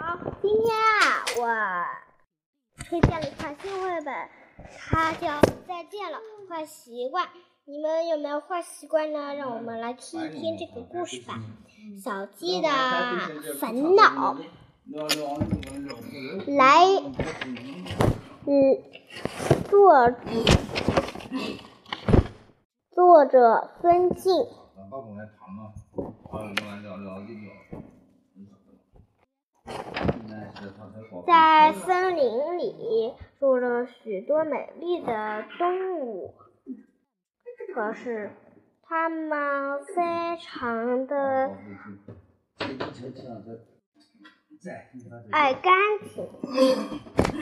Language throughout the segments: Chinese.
好，今天啊，我推荐了一款新绘本，它叫《再见了，坏习惯》。你们有没有坏习惯呢？让我们来听一听这个故事吧。小鸡的烦恼，来，嗯，作作者孙静。在森林里住着许多美丽的动物，可是它们非常的爱干净，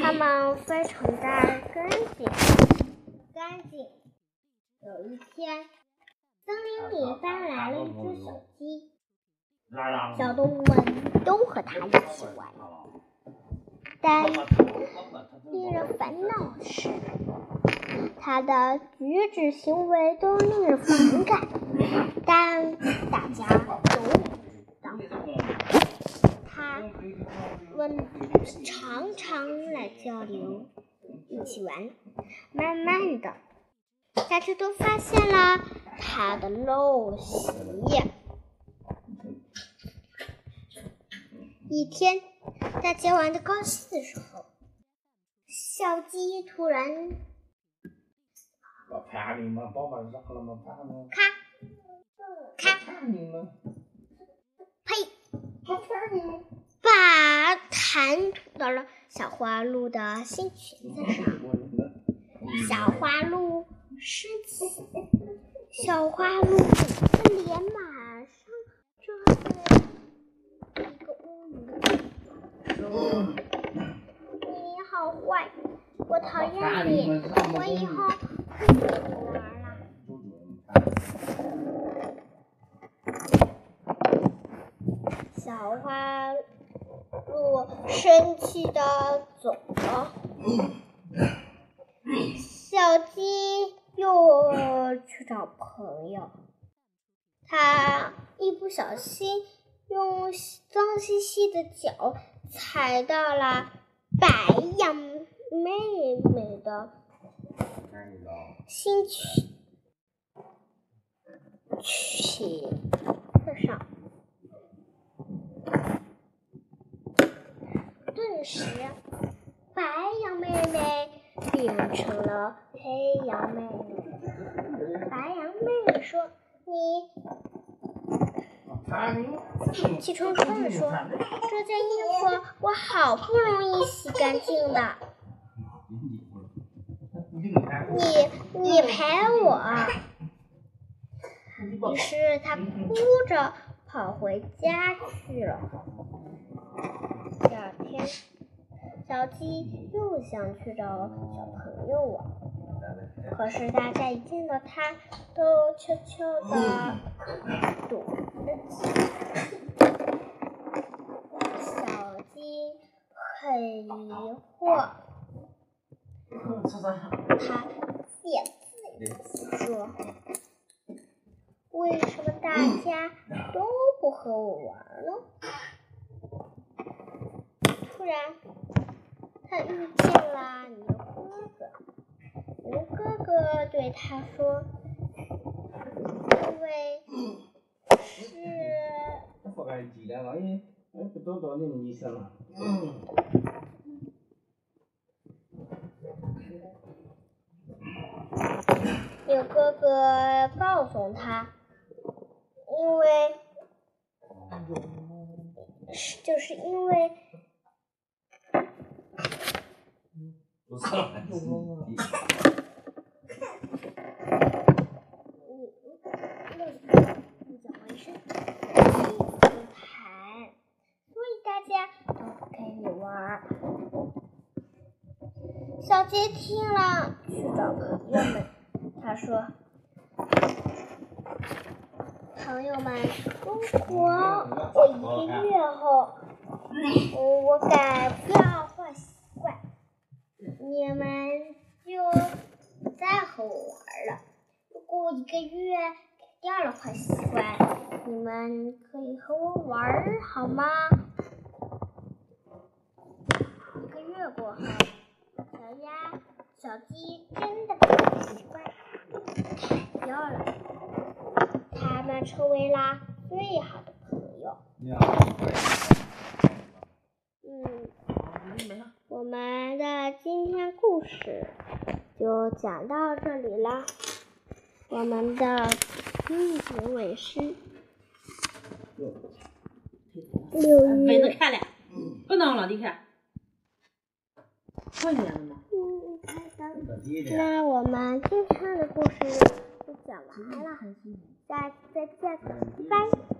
它们非常的干净，干净。有一天，森林里搬来了一只小鸡。小动物们都和它一起玩，但令人烦恼的是，它的举止行为都令人反感。但大家都知道，它们常常来交流，一起玩。慢慢的，大家都发现了它的陋习。一天，大家玩的高兴的时候，小鸡突然咔咔。呸，把痰吐到了小花鹿的新裙子上。小花鹿生气，小花鹿的脸马上遮住。你好坏，我讨厌你，我以后不跟你玩了。小花鹿生气的走了，小鸡又去找朋友，它一不小心。用脏兮兮的脚踩到了白羊妹妹的新裙裙子上，顿时白羊妹妹变成了黑羊妹妹。白羊妹妹说：“你。”气冲冲地说：“这件衣服我好不容易洗干净的，你你陪我。”于是他哭着跑回家去了。第二天，小鸡又想去找小朋友玩，可是大家一见到它，都悄悄地躲了起来。小鸡很疑惑，它自言自语说：“为什么大家都不和我玩呢？”突然，他遇见了牛哥哥。牛哥哥对他说：“因为是。”牛哥哥告诉他，因为是就是因为。所以大家都不可以玩小杰听了，去找朋友们。说，朋友们，如果我一个月后，我我改掉坏习惯，你们就不再和我玩了。如果一个月改掉了坏习惯，你们可以和我玩好吗？一个月过后，小鸭、小鸡真的改了习惯。他们成为了最好的朋友。嗯，我们的今天故事就讲到这里了。我们的结尾诗。六月。不能看了，不能了，你看。快点嘛。那我们今天的故事就讲完了，下次再见，拜拜。